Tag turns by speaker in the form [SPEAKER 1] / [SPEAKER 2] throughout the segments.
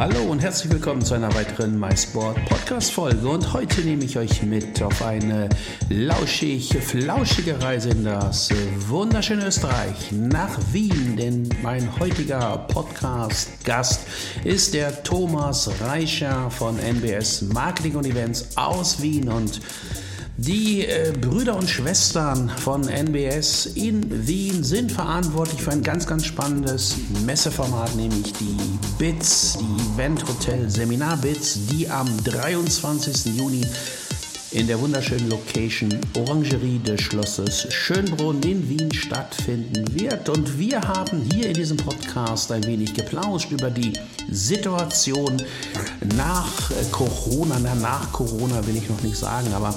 [SPEAKER 1] Hallo und herzlich willkommen zu einer weiteren MySport Podcast Folge. Und heute nehme ich euch mit auf eine lauschig, flauschige Reise in das wunderschöne Österreich nach Wien, denn mein heutiger Podcast Gast ist der Thomas Reicher von NBS Marketing und Events aus Wien. Und die äh, Brüder und Schwestern von NBS in Wien sind verantwortlich für ein ganz, ganz spannendes Messeformat, nämlich die BITS, die Event Hotel Seminar BITS, die am 23. Juni in der wunderschönen Location Orangerie des Schlosses Schönbrunn in Wien stattfinden wird. Und wir haben hier in diesem Podcast ein wenig geplauscht über die Situation nach Corona. Na, nach Corona will ich noch nicht sagen, aber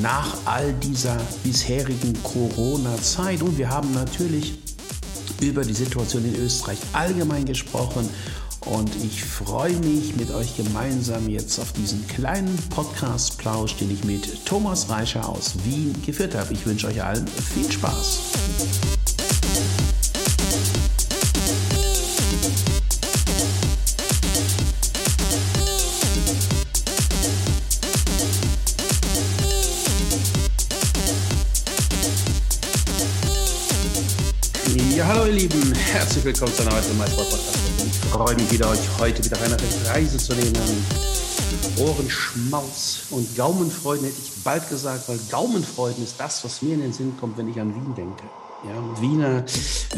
[SPEAKER 1] nach all dieser bisherigen Corona-Zeit. Und wir haben natürlich über die Situation in Österreich allgemein gesprochen. Und ich freue mich mit euch gemeinsam jetzt auf diesen kleinen Podcast-Plausch, den ich mit Thomas Reicher aus Wien geführt habe. Ich wünsche euch allen viel Spaß. Herzlich willkommen zu einer weiteren MySport Podcast. Ich freue mich wieder, euch heute wieder auf eine Reise zu nehmen. Ohrenschmaus und Gaumenfreuden hätte ich bald gesagt, weil Gaumenfreuden ist das, was mir in den Sinn kommt, wenn ich an Wien denke. Ja, Wiener,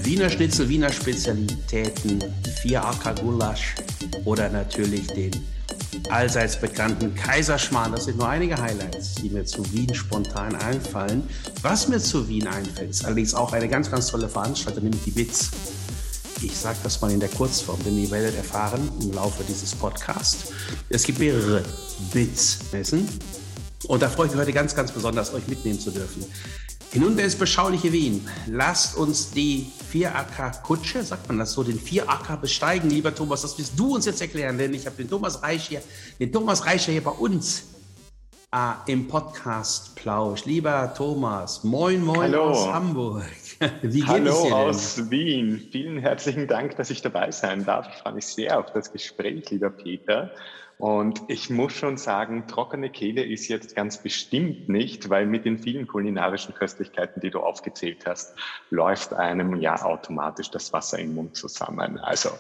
[SPEAKER 1] Wiener Schnitzel, Wiener Spezialitäten, vier Acker Gulasch oder natürlich den allseits bekannten Kaiserschmarrn. Das sind nur einige Highlights, die mir zu Wien spontan einfallen. Was mir zu Wien einfällt, ist allerdings auch eine ganz, ganz tolle Veranstaltung, nämlich die BITS. Ich sage das mal in der Kurzform, denn ihr werdet erfahren im Laufe dieses Podcasts. Es gibt mehrere BITS-Messen und da freue ich mich heute ganz, ganz besonders, euch mitnehmen zu dürfen. Hinunter ins beschauliche Wien. Lasst uns die Vieracker-Kutsche, sagt man das so, den Vieracker besteigen. Lieber Thomas, das wirst du uns jetzt erklären, denn ich habe den Thomas Reich hier, den Thomas Reicher hier bei uns äh, im Podcast Plausch. Lieber Thomas, moin, moin
[SPEAKER 2] Hallo.
[SPEAKER 1] aus Hamburg.
[SPEAKER 2] Wie geht Hallo es dir denn? aus Wien. Vielen herzlichen Dank, dass ich dabei sein darf. Ich freue mich sehr auf das Gespräch, lieber Peter. Und ich muss schon sagen, trockene Kehle ist jetzt ganz bestimmt nicht, weil mit den vielen kulinarischen Köstlichkeiten, die du aufgezählt hast, läuft einem ja automatisch das Wasser im Mund zusammen. Also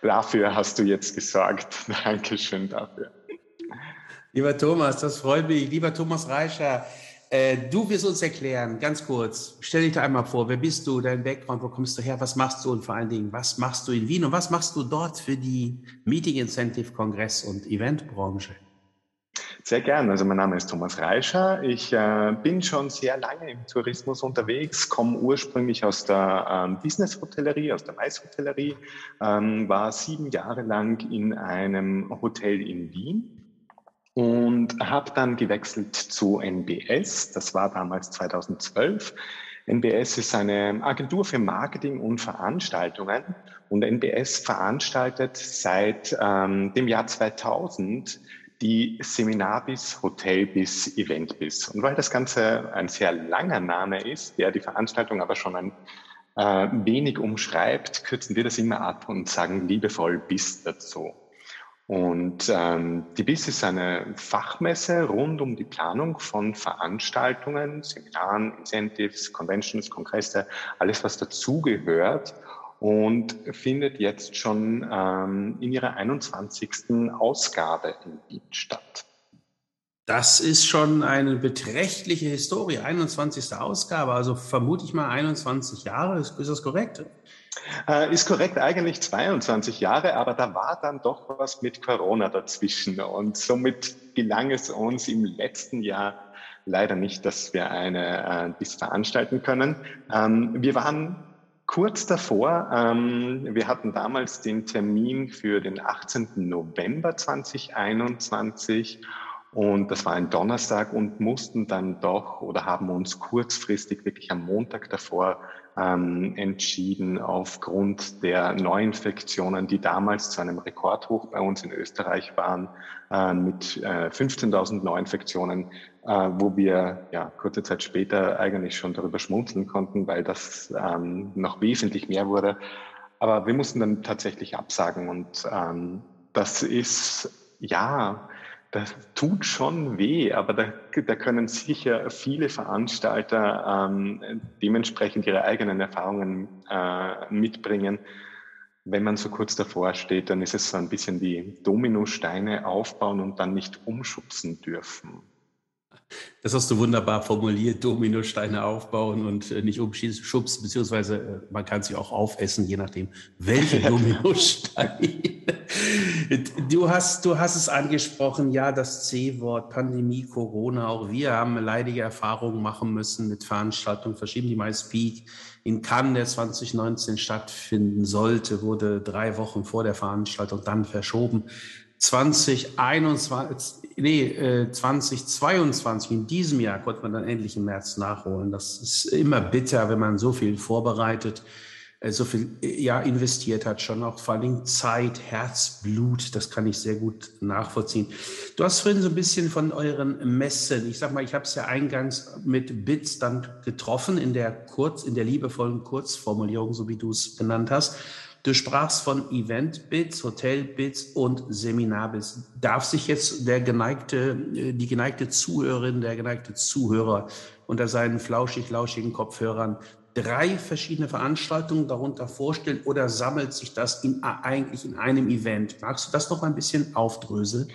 [SPEAKER 2] dafür hast du jetzt gesorgt. Dankeschön dafür.
[SPEAKER 1] Lieber Thomas, das freut mich. Lieber Thomas Reicher, äh, du wirst uns erklären, ganz kurz, stell dich da einmal vor, wer bist du, dein Background, wo kommst du her, was machst du und vor allen Dingen, was machst du in Wien und was machst du dort für die Meeting Incentive Kongress und Eventbranche?
[SPEAKER 2] Sehr gern. Also mein Name ist Thomas Reischer. Ich äh, bin schon sehr lange im Tourismus unterwegs, komme ursprünglich aus der ähm, Business-Hotellerie, aus der Weißhotellerie, ähm, war sieben Jahre lang in einem Hotel in Wien und habe dann gewechselt zu NBS. Das war damals 2012. NBS ist eine Agentur für Marketing und Veranstaltungen und NBS veranstaltet seit ähm, dem Jahr 2000 die Seminar bis Hotel bis Event bis. Und weil das Ganze ein sehr langer Name ist, der die Veranstaltung aber schon ein äh, wenig umschreibt, kürzen wir das immer ab und sagen liebevoll bis dazu. Und ähm, die BIS ist eine Fachmesse rund um die Planung von Veranstaltungen, Seminaren, Incentives, Conventions, Kongresse, alles was dazugehört und findet jetzt schon ähm, in ihrer 21. Ausgabe in Wien statt.
[SPEAKER 1] Das ist schon eine beträchtliche Historie, 21. Ausgabe, also vermute ich mal 21 Jahre, ist, ist das korrekt?
[SPEAKER 2] Äh, ist korrekt, eigentlich 22 Jahre, aber da war dann doch was mit Corona dazwischen. Und somit gelang es uns im letzten Jahr leider nicht, dass wir eine äh, bis veranstalten können. Ähm, wir waren kurz davor. Ähm, wir hatten damals den Termin für den 18. November 2021 Und das war ein Donnerstag und mussten dann doch oder haben uns kurzfristig wirklich am Montag davor ähm, entschieden, aufgrund der Neuinfektionen, die damals zu einem Rekordhoch bei uns in Österreich waren, äh, mit äh, 15.000 Neuinfektionen, äh, wo wir ja kurze Zeit später eigentlich schon darüber schmunzeln konnten, weil das ähm, noch wesentlich mehr wurde. Aber wir mussten dann tatsächlich absagen und ähm, das ist ja das tut schon weh, aber da, da können sicher viele Veranstalter ähm, dementsprechend ihre eigenen Erfahrungen äh, mitbringen. Wenn man so kurz davor steht, dann ist es so ein bisschen wie Dominosteine aufbauen und dann nicht umschubsen dürfen.
[SPEAKER 1] Das hast du wunderbar formuliert, Dominosteine aufbauen und äh, nicht umschubsen, beziehungsweise äh, man kann sie auch aufessen, je nachdem, welche Dominosteine. du, hast, du hast es angesprochen, ja, das C-Wort, Pandemie, Corona, auch wir haben leidige Erfahrungen machen müssen mit Veranstaltungen verschieben. Die meist Peak in Cannes, der 2019 stattfinden sollte, wurde drei Wochen vor der Veranstaltung dann verschoben. 2021, nee, äh, 2022, in diesem Jahr konnte man dann endlich im März nachholen. Das ist immer bitter, wenn man so viel vorbereitet, äh, so viel äh, ja, investiert hat, schon auch vor Dingen Zeit, Herzblut, das kann ich sehr gut nachvollziehen. Du hast vorhin so ein bisschen von euren Messen, ich sag mal, ich habe es ja eingangs mit Bits dann getroffen in der kurz, in der liebevollen Kurzformulierung, so wie du es genannt hast. Du sprachst von Event-Bits, Hotel-Bits und Seminar-Bits. Darf sich jetzt der geneigte, äh, die geneigte Zuhörerin, der geneigte Zuhörer unter seinen flauschig-lauschigen Kopfhörern drei verschiedene Veranstaltungen darunter vorstellen oder sammelt sich das in, eigentlich in einem Event? Magst du das noch ein bisschen aufdröseln?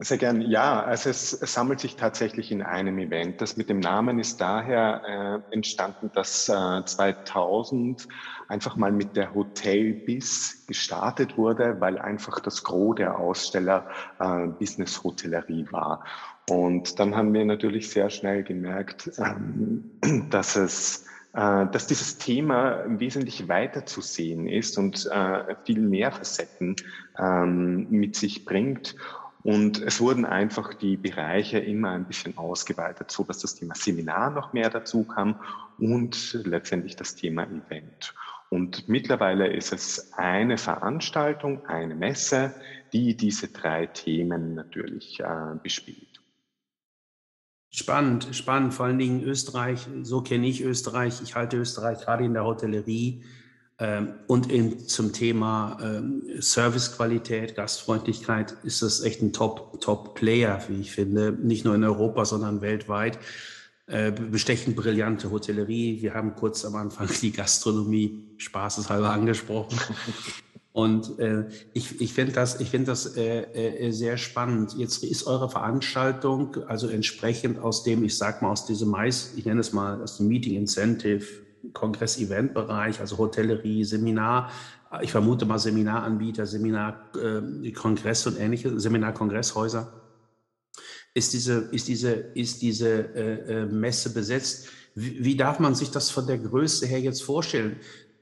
[SPEAKER 2] Sehr gern. Ja, also es, sammelt sich tatsächlich in einem Event. Das mit dem Namen ist daher äh, entstanden, dass äh, 2000 einfach mal mit der Hotelbiss gestartet wurde, weil einfach das Gros der Aussteller äh, Business Hotellerie war. Und dann haben wir natürlich sehr schnell gemerkt, ähm, dass es äh, dass dieses Thema wesentlich weiter zu sehen ist und äh, viel mehr Facetten ähm, mit sich bringt. Und es wurden einfach die Bereiche immer ein bisschen ausgeweitet, so dass das Thema Seminar noch mehr dazu kam und letztendlich das Thema Event. Und mittlerweile ist es eine Veranstaltung, eine Messe, die diese drei Themen natürlich äh, bespielt.
[SPEAKER 1] Spannend, spannend. Vor allen Dingen Österreich, so kenne ich Österreich. Ich halte Österreich gerade in der Hotellerie und in, zum Thema ähm, Servicequalität, Gastfreundlichkeit ist das echt ein Top, Top-Player, wie ich finde. Nicht nur in Europa, sondern weltweit. Äh, bestechend brillante Hotellerie. Wir haben kurz am Anfang die Gastronomie spaßeshalber angesprochen. Und äh, ich, ich finde das, ich find das äh, äh, sehr spannend. Jetzt ist eure Veranstaltung also entsprechend aus dem, ich sag mal, aus diesem Mais, ich nenne es mal aus dem Meeting Incentive Kongress-Event-Bereich, also Hotellerie, Seminar, ich vermute mal Seminaranbieter, Seminar, äh, und ähnliche, Seminar-Kongresshäuser. Ist diese, ist diese, ist diese äh, äh, Messe besetzt? Wie, wie darf man sich das von der Größe her jetzt vorstellen?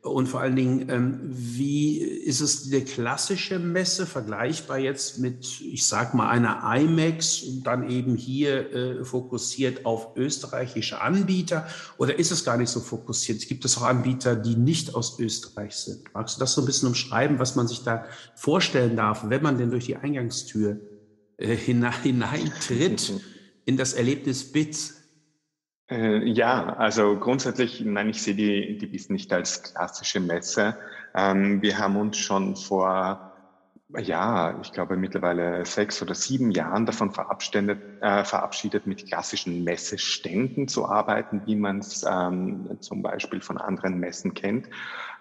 [SPEAKER 1] Und vor allen Dingen, ähm, wie ist es die klassische Messe vergleichbar jetzt mit, ich sag mal, einer IMAX und dann eben hier äh, fokussiert auf österreichische Anbieter? Oder ist es gar nicht so fokussiert? Gibt es auch Anbieter, die nicht aus Österreich sind? Magst du das so ein bisschen umschreiben, was man sich da vorstellen darf, wenn man denn durch die Eingangstür äh, hineintritt in das Erlebnis BITS?
[SPEAKER 2] Äh, ja, also grundsätzlich, nein, ich sehe die, die BIS nicht als klassische Messe. Ähm, wir haben uns schon vor, ja, ich glaube mittlerweile sechs oder sieben Jahren davon verabschiedet, äh, verabschiedet mit klassischen Messeständen zu arbeiten, wie man es ähm, zum Beispiel von anderen Messen kennt,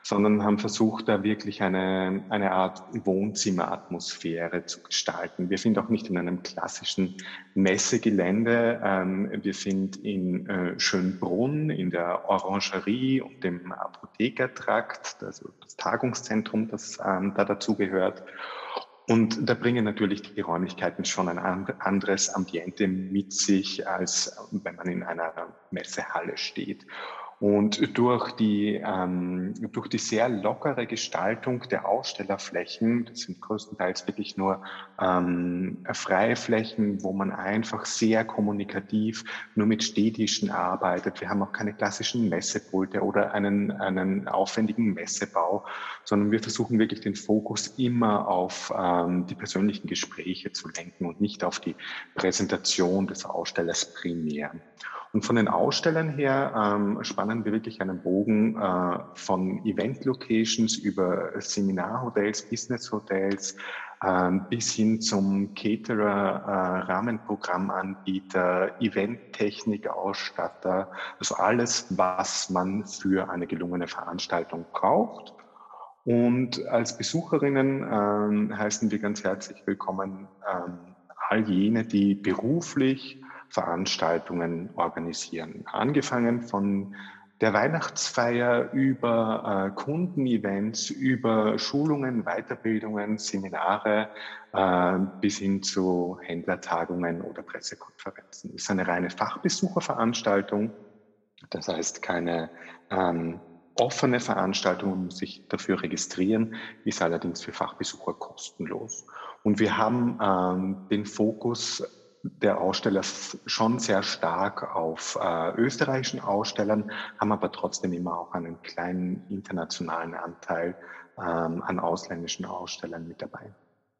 [SPEAKER 2] sondern haben versucht, da wirklich eine, eine Art Wohnzimmeratmosphäre zu gestalten. Wir sind auch nicht in einem klassischen Messegelände. Ähm, wir sind in äh, Schönbrunn, in der Orangerie und dem Apothekertrakt, also das Tagungszentrum, das ähm, da dazugehört. Und da bringen natürlich die Räumlichkeiten schon ein anderes Ambiente mit sich, als wenn man in einer Messehalle steht. Und durch die, ähm, durch die sehr lockere Gestaltung der Ausstellerflächen, das sind größtenteils wirklich nur ähm, freie Flächen, wo man einfach sehr kommunikativ nur mit Städtischen arbeitet. Wir haben auch keine klassischen Messepulte oder einen, einen aufwendigen Messebau, sondern wir versuchen wirklich den Fokus immer auf ähm, die persönlichen Gespräche zu lenken und nicht auf die Präsentation des Ausstellers primär. Und von den Ausstellern her ähm, spannen wir wirklich einen Bogen äh, von Event-Locations über Seminarhotels, Business-Hotels äh, bis hin zum Caterer, äh, Rahmenprogrammanbieter, Event-Technik-Ausstatter, also alles, was man für eine gelungene Veranstaltung braucht. Und als Besucherinnen ähm, heißen wir ganz herzlich willkommen ähm, all jene, die beruflich Veranstaltungen organisieren. Angefangen von der Weihnachtsfeier über äh, Kundenevents, über Schulungen, Weiterbildungen, Seminare äh, bis hin zu Händlertagungen oder Pressekonferenzen. Es ist eine reine Fachbesucherveranstaltung, das heißt keine ähm, offene Veranstaltung, man muss sich dafür registrieren, ist allerdings für Fachbesucher kostenlos. Und wir haben ähm, den Fokus der Aussteller schon sehr stark auf äh, österreichischen Ausstellern, haben aber trotzdem immer auch einen kleinen internationalen Anteil ähm, an ausländischen Ausstellern mit dabei.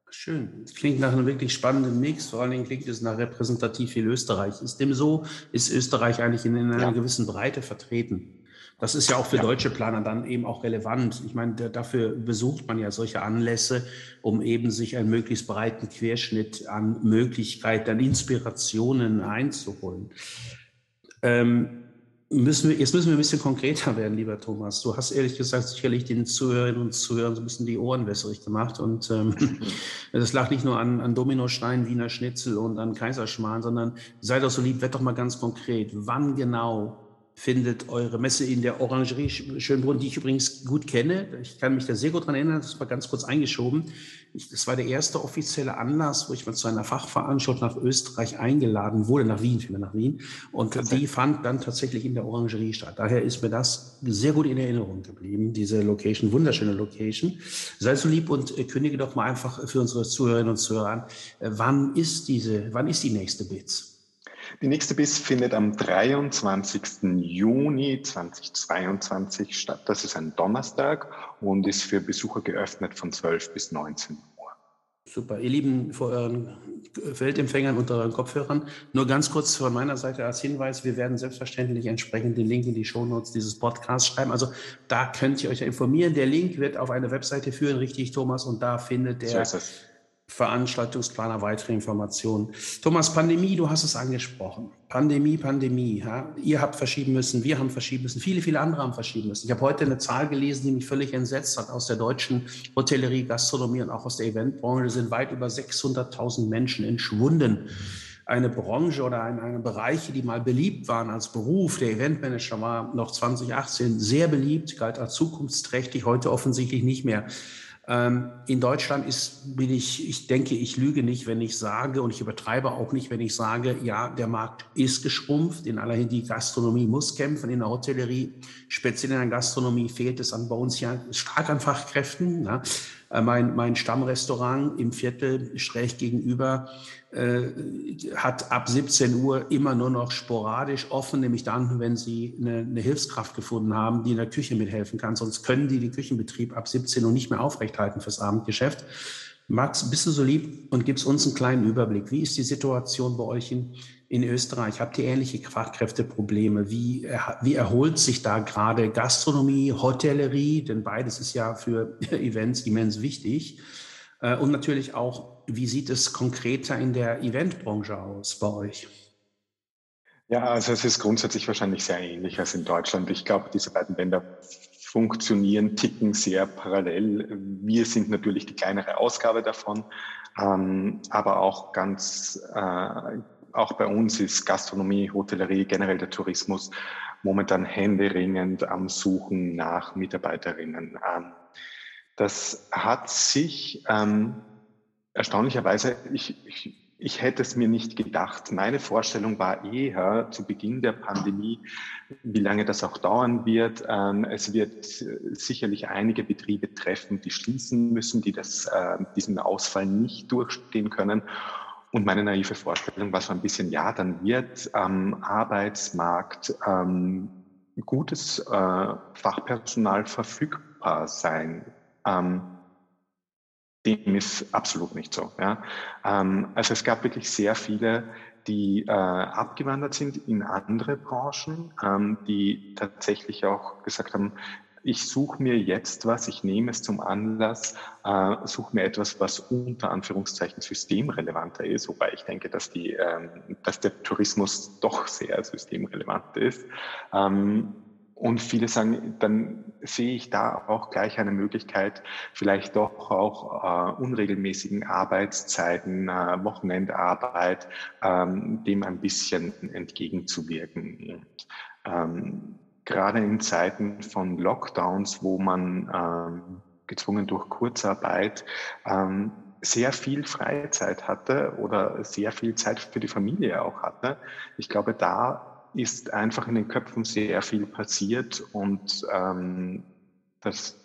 [SPEAKER 1] Schön. Das klingt nach einem wirklich spannenden Mix. Vor allen Dingen klingt es nach repräsentativ viel Österreich. Ist dem so? Ist Österreich eigentlich in, in einer ja. gewissen Breite vertreten? Das ist ja auch für ja. deutsche Planer dann eben auch relevant. Ich meine, dafür besucht man ja solche Anlässe, um eben sich einen möglichst breiten Querschnitt an Möglichkeiten, an Inspirationen einzuholen. Ähm, müssen wir, jetzt müssen wir ein bisschen konkreter werden, lieber Thomas. Du hast ehrlich gesagt sicherlich den Zuhörerinnen und Zuhörern so ein bisschen die Ohren wässrig gemacht. Und ähm, das lag nicht nur an, an Dominostein, Wiener Schnitzel und an Kaiserschmarrn, sondern sei doch so lieb, werd doch mal ganz konkret. Wann genau findet eure Messe in der Orangerie Schönbrunn, die ich übrigens gut kenne. Ich kann mich da sehr gut dran erinnern, das war ganz kurz eingeschoben. Ich, das war der erste offizielle Anlass, wo ich mal zu einer Fachveranstaltung nach Österreich eingeladen wurde, nach Wien, vielmehr nach Wien. Und die fand dann tatsächlich in der Orangerie statt. Daher ist mir das sehr gut in Erinnerung geblieben, diese Location, wunderschöne Location. Sei so lieb und äh, kündige doch mal einfach für unsere Zuhörerinnen und Zuhörer an, äh, wann ist diese, wann ist die nächste BITS?
[SPEAKER 2] Die nächste BIS findet am 23. Juni 2022 statt. Das ist ein Donnerstag und ist für Besucher geöffnet von 12 bis 19 Uhr.
[SPEAKER 1] Super. Ihr Lieben vor euren Feldempfängern und euren Kopfhörern, nur ganz kurz von meiner Seite als Hinweis, wir werden selbstverständlich entsprechend den Link in die Shownotes dieses Podcasts schreiben. Also da könnt ihr euch ja informieren. Der Link wird auf eine Webseite führen, richtig, Thomas, und da findet der so Veranstaltungsplaner weitere Informationen. Thomas, Pandemie, du hast es angesprochen. Pandemie, Pandemie. Ja? Ihr habt verschieben müssen, wir haben verschieben müssen, viele, viele andere haben verschieben müssen. Ich habe heute eine Zahl gelesen, die mich völlig entsetzt hat. Aus der deutschen Hotellerie, Gastronomie und auch aus der Eventbranche sind weit über 600.000 Menschen entschwunden. Eine Branche oder eine, eine Bereiche, die mal beliebt waren als Beruf, der Eventmanager war noch 2018 sehr beliebt, galt als zukunftsträchtig, heute offensichtlich nicht mehr. Ähm, in Deutschland ist, bin ich, ich denke, ich lüge nicht, wenn ich sage, und ich übertreibe auch nicht, wenn ich sage, ja, der Markt ist geschrumpft. In aller Hinsicht, die Gastronomie muss kämpfen. In der Hotellerie, speziell in der Gastronomie, fehlt es an bei uns ja stark an Fachkräften. Ja. Äh, mein, mein Stammrestaurant im Viertel schräg gegenüber äh, hat ab 17 Uhr immer nur noch sporadisch offen, nämlich dann, wenn sie eine, eine, Hilfskraft gefunden haben, die in der Küche mithelfen kann. Sonst können die den Küchenbetrieb ab 17 Uhr nicht mehr aufrechthalten fürs Abendgeschäft. Max, bist du so lieb und gibst uns einen kleinen Überblick. Wie ist die Situation bei euch in, in Österreich? Habt ihr ähnliche Fachkräfteprobleme? Wie, wie erholt sich da gerade Gastronomie, Hotellerie? Denn beides ist ja für Events immens wichtig. Äh, und natürlich auch, wie sieht es konkreter in der Eventbranche aus bei euch?
[SPEAKER 2] Ja, also es ist grundsätzlich wahrscheinlich sehr ähnlich als in Deutschland. Ich glaube, diese beiden Länder funktionieren, ticken sehr parallel. Wir sind natürlich die kleinere Ausgabe davon, ähm, aber auch ganz, äh, auch bei uns ist Gastronomie, Hotellerie, generell der Tourismus momentan händeringend am Suchen nach Mitarbeiterinnen. Ähm, das hat sich ähm, erstaunlicherweise, ich, ich ich hätte es mir nicht gedacht. Meine Vorstellung war eher zu Beginn der Pandemie, wie lange das auch dauern wird. Ähm, es wird sicherlich einige Betriebe treffen, die schließen müssen, die das, äh, diesen Ausfall nicht durchstehen können. Und meine naive Vorstellung war so ein bisschen, ja, dann wird am Arbeitsmarkt ähm, gutes äh, Fachpersonal verfügbar sein. Ähm, dem ist absolut nicht so. Ja. Ähm, also es gab wirklich sehr viele, die äh, abgewandert sind in andere Branchen, ähm, die tatsächlich auch gesagt haben, ich suche mir jetzt was, ich nehme es zum Anlass, äh, suche mir etwas, was unter Anführungszeichen systemrelevanter ist, wobei ich denke, dass, die, ähm, dass der Tourismus doch sehr systemrelevant ist. Ähm, und viele sagen, dann sehe ich da auch gleich eine Möglichkeit, vielleicht doch auch äh, unregelmäßigen Arbeitszeiten, äh, Wochenendarbeit, ähm, dem ein bisschen entgegenzuwirken. Ähm, gerade in Zeiten von Lockdowns, wo man ähm, gezwungen durch Kurzarbeit ähm, sehr viel Freizeit hatte oder sehr viel Zeit für die Familie auch hatte. Ich glaube, da ist einfach in den Köpfen sehr viel passiert und ähm, dass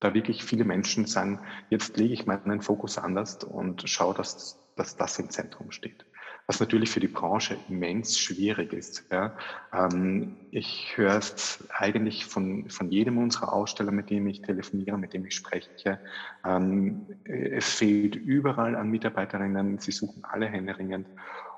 [SPEAKER 2] da wirklich viele Menschen sagen, jetzt lege ich meinen Fokus anders und schaue, dass, dass das im Zentrum steht. Was natürlich für die Branche immens schwierig ist. Ja. Ähm, ich höre es eigentlich von, von jedem unserer Aussteller, mit dem ich telefoniere, mit dem ich spreche. Ähm, es fehlt überall an Mitarbeiterinnen, sie suchen alle händeringend.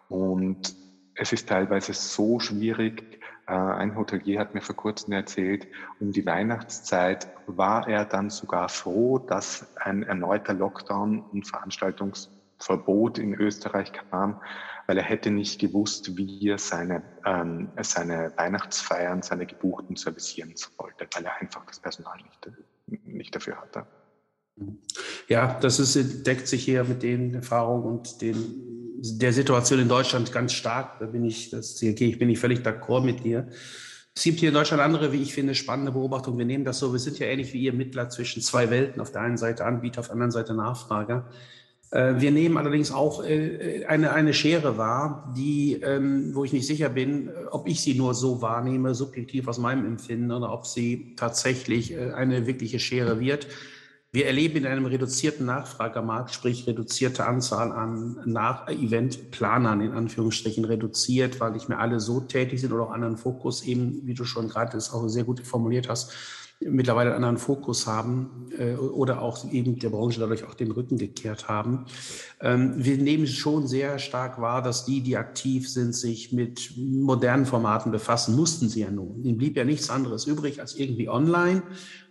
[SPEAKER 2] Und es ist teilweise so schwierig. Äh, ein Hotelier hat mir vor kurzem erzählt, um die Weihnachtszeit war er dann sogar froh, dass ein erneuter Lockdown und Veranstaltungsverbot in Österreich kam, weil er hätte nicht gewusst, wie er seine, ähm, seine Weihnachtsfeiern, seine Gebuchten servicieren sollte, weil er einfach das Personal nicht, nicht dafür hatte.
[SPEAKER 1] Ja, das ist, deckt sich hier mit den Erfahrungen und den der Situation in Deutschland ganz stark. Da bin ich, das, okay, ich bin ich völlig d'accord mit dir. Es gibt hier in Deutschland andere, wie ich finde, spannende Beobachtungen. Wir nehmen das so, wir sind ja ähnlich wie ihr Mittler zwischen zwei Welten. Auf der einen Seite Anbieter, auf der anderen Seite Nachfrager. Äh, wir nehmen allerdings auch äh, eine, eine Schere wahr, die, ähm, wo ich nicht sicher bin, ob ich sie nur so wahrnehme, subjektiv aus meinem Empfinden, oder ob sie tatsächlich äh, eine wirkliche Schere wird. Wir erleben in einem reduzierten Nachfragermarkt, sprich reduzierte Anzahl an Nach Eventplanern in Anführungsstrichen reduziert, weil nicht mehr alle so tätig sind oder auch anderen Fokus eben, wie du schon gerade das auch sehr gut formuliert hast, mittlerweile einen anderen Fokus haben äh, oder auch eben der Branche dadurch auch den Rücken gekehrt haben. Ähm, wir nehmen schon sehr stark wahr, dass die, die aktiv sind, sich mit modernen Formaten befassen, mussten sie ja nun. Ihnen blieb ja nichts anderes übrig als irgendwie online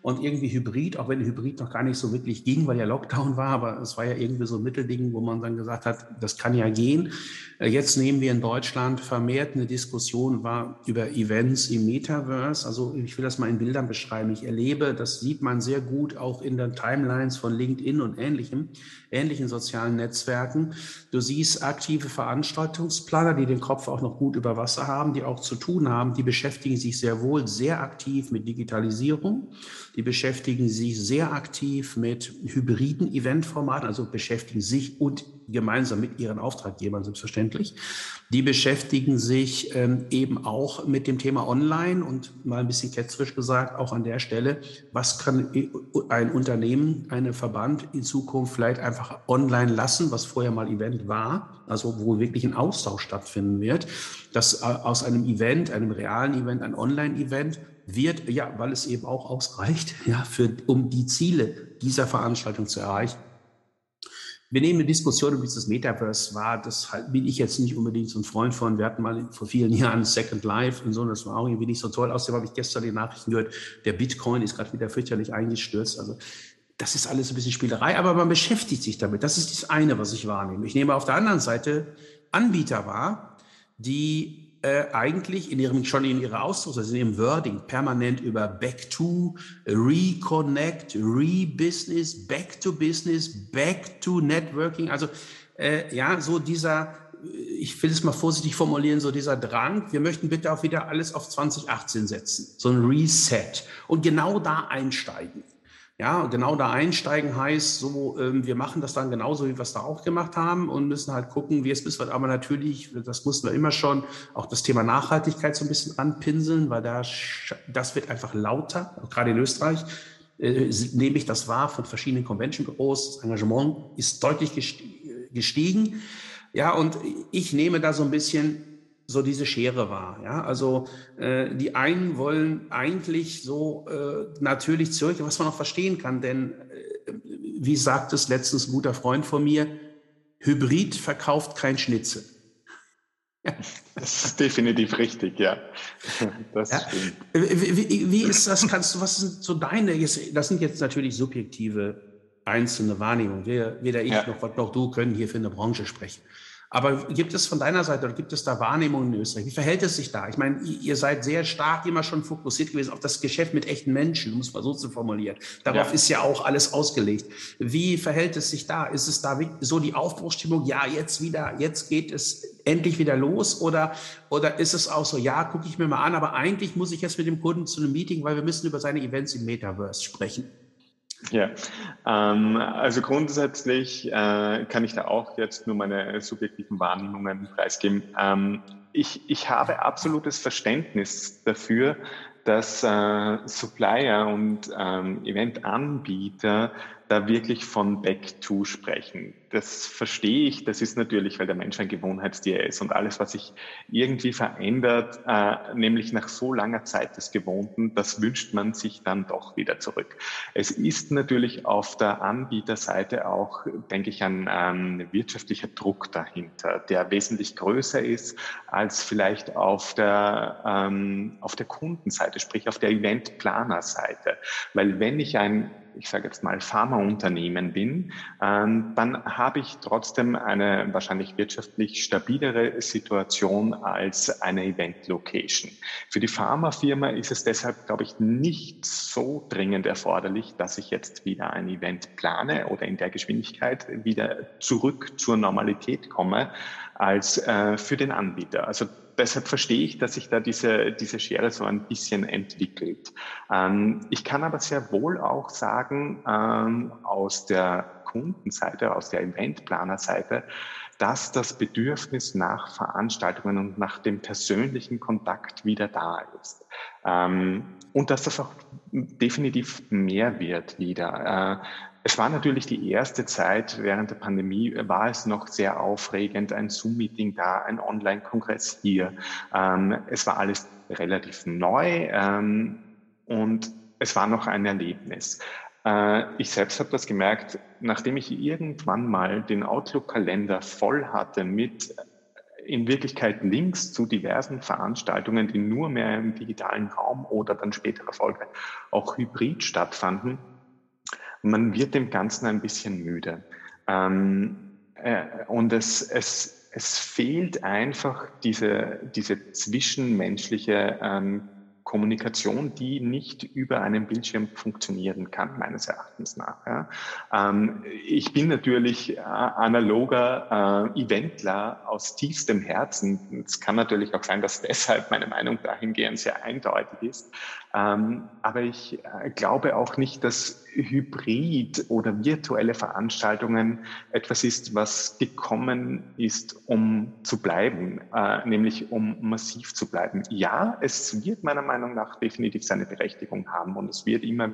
[SPEAKER 1] und irgendwie Hybrid, auch wenn Hybrid noch gar nicht so wirklich ging, weil ja Lockdown war, aber es war ja irgendwie so ein Mittelding, wo man dann gesagt hat, das kann ja gehen. Äh, jetzt nehmen wir in Deutschland vermehrt eine Diskussion war über Events im Metaverse. Also ich will das mal in Bildern beschreiben. Ich erlebe, das sieht man sehr gut auch in den Timelines von LinkedIn und ähnlichem, ähnlichen sozialen Netzwerken. Du siehst aktive Veranstaltungsplaner, die den Kopf auch noch gut über Wasser haben, die auch zu tun haben, die beschäftigen sich sehr wohl sehr aktiv mit Digitalisierung. Die beschäftigen sich sehr aktiv mit hybriden Eventformaten, also beschäftigen sich und gemeinsam mit ihren Auftraggebern selbstverständlich. Die beschäftigen sich ähm, eben auch mit dem Thema Online und mal ein bisschen ketzerisch gesagt, auch an der Stelle, was kann ein Unternehmen, eine Verband in Zukunft vielleicht einfach online lassen, was vorher mal Event war, also wo wirklich ein Austausch stattfinden wird, dass äh, aus einem Event, einem realen Event, ein Online-Event wird, ja, weil es eben auch ausreicht, ja, für, um die Ziele dieser Veranstaltung zu erreichen. Wir nehmen eine Diskussion über dieses Metaverse war, das halt, bin ich jetzt nicht unbedingt so ein Freund von. Wir hatten mal vor vielen Jahren Second Life und so, und das war auch irgendwie nicht so toll. Außerdem habe ich gestern die Nachrichten gehört, der Bitcoin ist gerade wieder fürchterlich eingestürzt. Also das ist alles ein bisschen Spielerei, aber man beschäftigt sich damit. Das ist das eine, was ich wahrnehme. Ich nehme auf der anderen Seite Anbieter wahr, die äh, eigentlich in ihrem, schon in ihrer Ausdruck, also in ihrem Wording permanent über Back to, Reconnect, Re-Business, Back to Business, Back to Networking. Also äh, ja, so dieser, ich will es mal vorsichtig formulieren, so dieser Drang, wir möchten bitte auch wieder alles auf 2018 setzen, so ein Reset und genau da einsteigen. Ja, genau da einsteigen heißt so, ähm, wir machen das dann genauso, wie wir es da auch gemacht haben und müssen halt gucken, wie es ist. Aber natürlich, das mussten wir immer schon, auch das Thema Nachhaltigkeit so ein bisschen anpinseln, weil da, das wird einfach lauter, gerade in Österreich äh, nehme ich das wahr von verschiedenen Convention-Büros. Das Engagement ist deutlich gestiegen. Ja, und ich nehme da so ein bisschen so diese Schere war. Ja, also äh, die einen wollen eigentlich so äh, natürlich zurück, was man auch verstehen kann, denn äh, wie sagt es letztens ein guter Freund von mir, Hybrid verkauft kein Schnitzel.
[SPEAKER 2] Das ist definitiv richtig, ja.
[SPEAKER 1] Das ja. stimmt. Wie, wie, wie, ist das? Kannst du, was sind so deine, das sind jetzt natürlich subjektive einzelne Wahrnehmungen. Weder ich ja. noch, noch du können hier für eine Branche sprechen. Aber gibt es von deiner Seite oder gibt es da Wahrnehmungen in Österreich? Wie verhält es sich da? Ich meine, ihr seid sehr stark immer schon fokussiert gewesen auf das Geschäft mit echten Menschen, um es mal so zu formulieren. Darauf ja. ist ja auch alles ausgelegt. Wie verhält es sich da? Ist es da so die Aufbruchsstimmung? Ja, jetzt wieder, jetzt geht es endlich wieder los? Oder, oder ist es auch so, ja, gucke ich mir mal an, aber eigentlich muss ich jetzt mit dem Kunden zu einem Meeting, weil wir müssen über seine Events im Metaverse sprechen?
[SPEAKER 2] Ja, ähm, also grundsätzlich äh, kann ich da auch jetzt nur meine subjektiven Wahrnehmungen preisgeben. Ähm, ich, ich habe absolutes Verständnis dafür, dass äh, Supplier und ähm, Eventanbieter da wirklich von Back to sprechen. Das verstehe ich. Das ist natürlich, weil der Mensch ein Gewohnheitstier ist und alles, was sich irgendwie verändert, äh, nämlich nach so langer Zeit des Gewohnten, das wünscht man sich dann doch wieder zurück. Es ist natürlich auf der Anbieterseite auch, denke ich, ein ähm, wirtschaftlicher Druck dahinter, der wesentlich größer ist als vielleicht auf der, ähm, auf der Kundenseite, sprich auf der Eventplanerseite. Weil wenn ich ein ich sage jetzt mal, Pharmaunternehmen bin, ähm, dann habe ich trotzdem eine wahrscheinlich wirtschaftlich stabilere Situation als eine Event-Location. Für die Pharmafirma ist es deshalb, glaube ich, nicht so dringend erforderlich, dass ich jetzt wieder ein Event plane oder in der Geschwindigkeit wieder zurück zur Normalität komme, als äh, für den Anbieter. Also deshalb verstehe ich, dass sich da diese, diese Schere so ein bisschen entwickelt. Ähm, ich kann aber sehr wohl auch sagen, ähm, aus der Kundenseite, aus der Eventplanerseite, dass das Bedürfnis nach Veranstaltungen und nach dem persönlichen Kontakt wieder da ist. Ähm, und dass das auch definitiv mehr wird wieder. Äh, es war natürlich die erste Zeit während der Pandemie, war es noch sehr aufregend, ein Zoom-Meeting da, ein Online-Kongress hier. Ähm, es war alles relativ neu ähm, und es war noch ein Erlebnis. Äh, ich selbst habe das gemerkt, nachdem ich irgendwann mal den Outlook-Kalender voll hatte mit in Wirklichkeit Links zu diversen Veranstaltungen, die nur mehr im digitalen Raum oder dann späterer Folge auch hybrid stattfanden, man wird dem Ganzen ein bisschen müde. Ähm, äh, und es, es, es fehlt einfach diese, diese zwischenmenschliche ähm, Kommunikation, die nicht über einen Bildschirm funktionieren kann, meines Erachtens nach. Ja. Ähm, ich bin natürlich äh, analoger äh, Eventler aus tiefstem Herzen. Es kann natürlich auch sein, dass deshalb meine Meinung dahingehend sehr eindeutig ist. Ähm, aber ich äh, glaube auch nicht, dass Hybrid oder virtuelle Veranstaltungen etwas ist, was gekommen ist, um zu bleiben, äh, nämlich um massiv zu bleiben. Ja, es wird meiner Meinung nach definitiv seine Berechtigung haben und es wird immer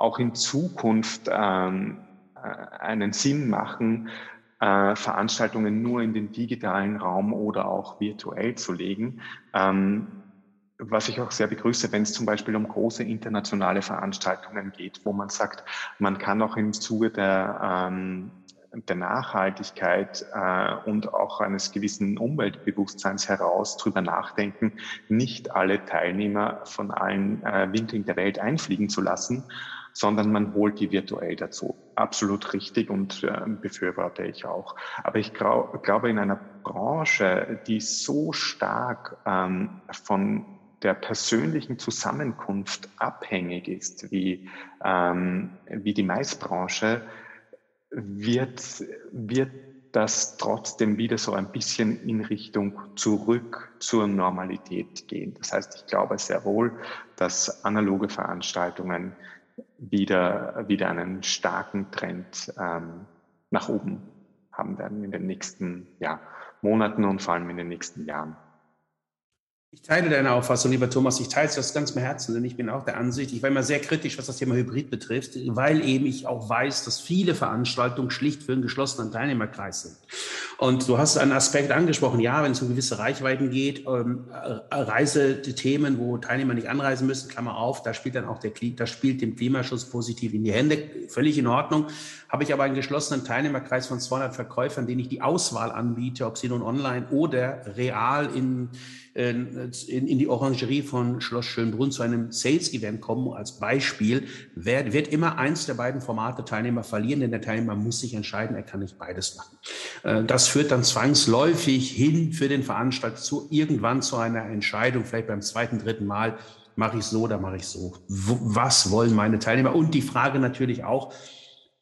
[SPEAKER 2] auch in Zukunft ähm, äh, einen Sinn machen, äh, Veranstaltungen nur in den digitalen Raum oder auch virtuell zu legen. Ähm, was ich auch sehr begrüße, wenn es zum Beispiel um große internationale Veranstaltungen geht, wo man sagt, man kann auch im Zuge der, ähm, der Nachhaltigkeit äh, und auch eines gewissen Umweltbewusstseins heraus drüber nachdenken, nicht alle Teilnehmer von allen äh, Winkeln der Welt einfliegen zu lassen, sondern man holt die virtuell dazu. Absolut richtig und äh, befürworte ich auch. Aber ich glaube, in einer Branche, die so stark ähm, von der persönlichen Zusammenkunft abhängig ist, wie, ähm, wie die Maisbranche, wird, wird das trotzdem wieder so ein bisschen in Richtung zurück zur Normalität gehen. Das heißt, ich glaube sehr wohl, dass analoge Veranstaltungen wieder, wieder einen starken Trend ähm, nach oben haben werden in den nächsten ja, Monaten und vor allem in den nächsten Jahren.
[SPEAKER 1] Ich teile deine Auffassung, lieber Thomas. Ich teile es aus ganzem Herzen, denn ich bin auch der Ansicht, ich war immer sehr kritisch, was das Thema Hybrid betrifft, weil eben ich auch weiß, dass viele Veranstaltungen schlicht für einen geschlossenen Teilnehmerkreis sind. Und du hast einen Aspekt angesprochen, ja, wenn es um gewisse Reichweiten geht, ähm, äh, Reisethemen, wo Teilnehmer nicht anreisen müssen, Klammer auf, da spielt dann auch der, da spielt dem Klimaschutz positiv in die Hände, völlig in Ordnung. Habe ich aber einen geschlossenen Teilnehmerkreis von 200 Verkäufern, denen ich die Auswahl anbiete, ob sie nun online oder real in in, in die Orangerie von Schloss Schönbrunn zu einem Sales-Event kommen, als Beispiel, wird, wird immer eins der beiden Formate Teilnehmer verlieren, denn der Teilnehmer muss sich entscheiden, er kann nicht beides machen. Äh, das führt dann zwangsläufig hin für den Veranstalter zu irgendwann zu einer Entscheidung, vielleicht beim zweiten, dritten Mal, mache ich so oder mache ich so. Was wollen meine Teilnehmer? Und die Frage natürlich auch,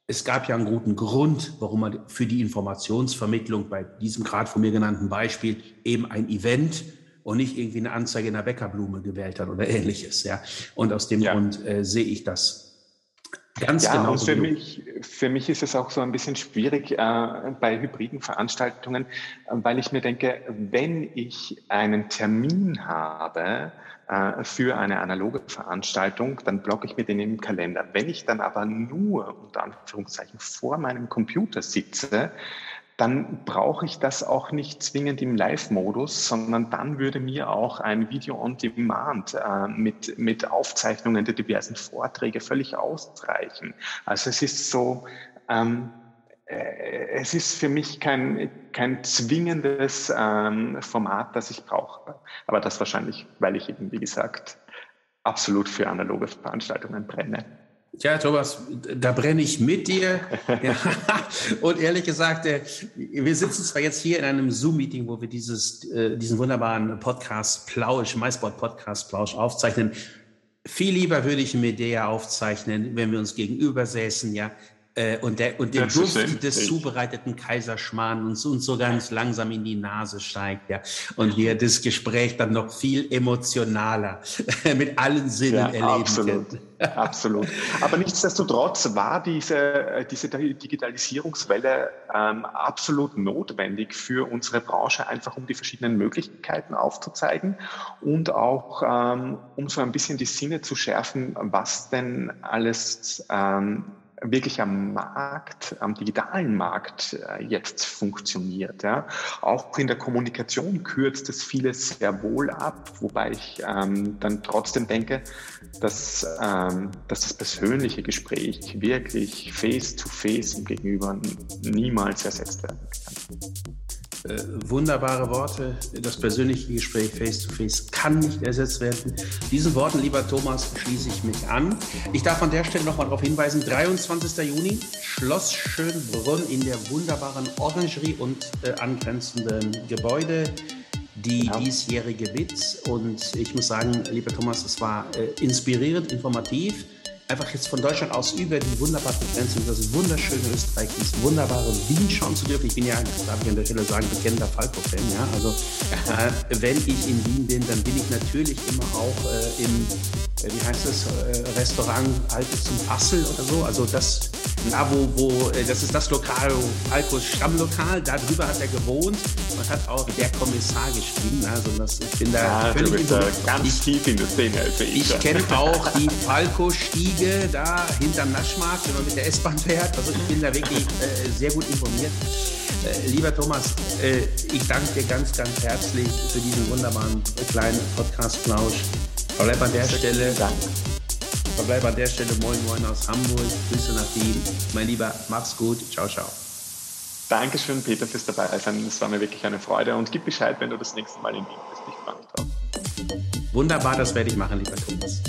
[SPEAKER 1] es gab ja einen guten Grund, warum man für die Informationsvermittlung bei diesem gerade von mir genannten Beispiel eben ein Event und nicht irgendwie eine Anzeige in der Bäckerblume gewählt hat oder ähnliches. Ja. Und aus dem ja. Grund äh, sehe ich das Ganz ja, genau.
[SPEAKER 2] Für mich, für mich ist es auch so ein bisschen schwierig äh, bei hybriden Veranstaltungen, äh, weil ich mir denke, wenn ich einen Termin habe äh, für eine analoge Veranstaltung, dann blocke ich mir den im Kalender. Wenn ich dann aber nur unter Anführungszeichen vor meinem Computer sitze, dann brauche ich das auch nicht zwingend im Live-Modus, sondern dann würde mir auch ein Video on Demand äh, mit, mit Aufzeichnungen der diversen Vorträge völlig ausreichen. Also es ist so, ähm, äh, es ist für mich kein, kein zwingendes ähm, Format, das ich brauche. Aber das wahrscheinlich, weil ich eben, wie gesagt, absolut für analoge Veranstaltungen brenne.
[SPEAKER 1] Tja, Thomas, da brenne ich mit dir. Ja. Und ehrlich gesagt, äh, wir sitzen zwar jetzt hier in einem Zoom-Meeting, wo wir dieses, äh, diesen wunderbaren Podcast Plausch, MySport Podcast Plausch aufzeichnen. Viel lieber würde ich mit dir ja aufzeichnen, wenn wir uns gegenüber säßen, ja, äh, und, der, und der Duft des zubereiteten Kaiserschmarrn uns, uns so ganz langsam in die Nase steigt, ja. Und wir das Gespräch dann noch viel emotionaler mit allen Sinnen ja, erleben
[SPEAKER 2] absolut. können. Absolut. Aber nichtsdestotrotz war diese, äh, diese Digitalisierungswelle ähm, absolut notwendig für unsere Branche, einfach um die verschiedenen Möglichkeiten aufzuzeigen und auch ähm, um so ein bisschen die Sinne zu schärfen, was denn alles ähm, wirklich am Markt, am digitalen Markt äh, jetzt funktioniert. Ja. Auch in der Kommunikation kürzt es vieles sehr wohl ab, wobei ich ähm, dann trotzdem denke, dass, ähm, dass das persönliche Gespräch wirklich face-to-face -face im Gegenüber niemals ersetzt werden kann.
[SPEAKER 1] Äh, wunderbare Worte. Das persönliche Gespräch face-to-face -face kann nicht ersetzt werden. Diesen Worten, lieber Thomas, schließe ich mich an. Ich darf an der Stelle nochmal darauf hinweisen, 23. Juni, Schloss Schönbrunn in der wunderbaren Orangerie und äh, angrenzenden Gebäude die ja. diesjährige Witz. Und ich muss sagen, lieber Thomas, es war äh, inspirierend, informativ einfach jetzt von Deutschland aus über die wunderbare Grenze, das wunderschöne Österreich, dieses wunderbare Wien schauen zu dürfen. Ich bin ja, darf ich an der Stelle sagen, bekennender Falco-Fan. Ja? Also äh, wenn ich in Wien bin, dann bin ich natürlich immer auch äh, im, äh, wie heißt es, äh, Restaurant Altes zum Fassel oder so. Also das, da wo, wo, äh, das ist das Lokal, Falcos Stammlokal, da drüber hat er gewohnt und hat auch der Kommissar geschrieben. Also das, ich bin da
[SPEAKER 2] ja, völlig du bist da ganz ich, tief in der Szene.
[SPEAKER 1] Also ich ich kenne auch die Falco-Stiege Wiege da hinterm Naschmarkt, wenn man mit der S-Bahn fährt. Also ich bin da wirklich äh, sehr gut informiert. Äh, lieber Thomas, äh, ich danke dir ganz, ganz herzlich für diesen wunderbaren kleinen Podcast-Plausch. Verbleib an der Stelle. Dank. Verbleib an der Stelle. Moin, moin aus Hamburg. Grüße nach Wien. Mein Lieber, mach's gut. Ciao, ciao.
[SPEAKER 2] Dankeschön, Peter, fürs dabei sein. Es war mir wirklich eine Freude. Und gib Bescheid, wenn du das nächste Mal in Wien bist. Ich freue mich drauf.
[SPEAKER 1] Wunderbar, das werde ich machen, lieber Thomas.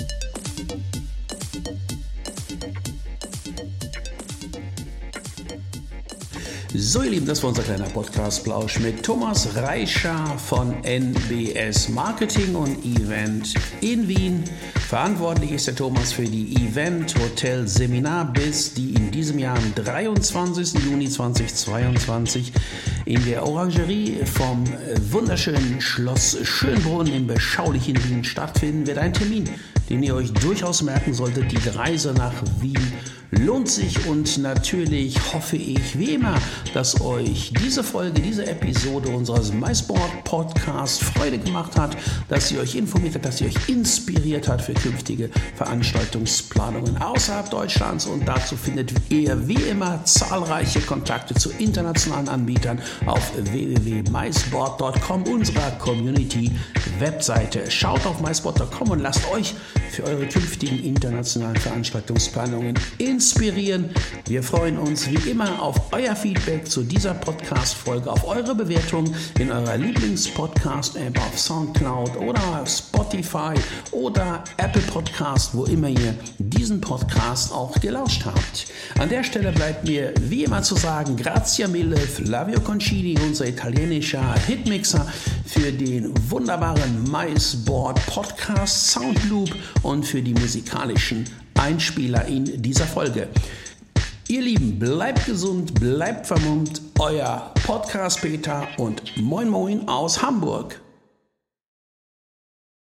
[SPEAKER 1] So, ihr Lieben, das war unser kleiner Podcast-Plausch mit Thomas Reischer von NBS Marketing und Event in Wien. Verantwortlich ist der Thomas für die Event Hotel Seminar Biz, die in diesem Jahr am 23. Juni 2022 in der Orangerie vom wunderschönen Schloss Schönbrunn im beschaulichen Wien stattfinden wird. Ein Termin den ihr euch durchaus merken solltet. Die Reise nach Wien lohnt sich und natürlich hoffe ich wie immer, dass euch diese Folge, diese Episode unseres MySport Podcast Freude gemacht hat, dass sie euch informiert hat, dass sie euch inspiriert hat für künftige Veranstaltungsplanungen außerhalb Deutschlands und dazu findet ihr wie immer zahlreiche Kontakte zu internationalen Anbietern auf www.mysport.com unserer Community Webseite. Schaut auf mysport.com und lasst euch für eure künftigen internationalen Veranstaltungsplanungen inspirieren. Wir freuen uns wie immer auf euer Feedback zu dieser Podcast-Folge, auf eure Bewertung in eurer Lieblings-Podcast-App auf Soundcloud oder Spotify oder Apple Podcast, wo immer ihr diesen Podcast auch gelauscht habt. An der Stelle bleibt mir wie immer zu sagen, grazie mille Flavio Concini, unser italienischer Hitmixer, für den wunderbaren MySboard Podcast Soundloop und für die musikalischen Einspieler in dieser Folge. Ihr Lieben, bleibt gesund, bleibt vermummt. Euer Podcast Peter und Moin Moin aus Hamburg.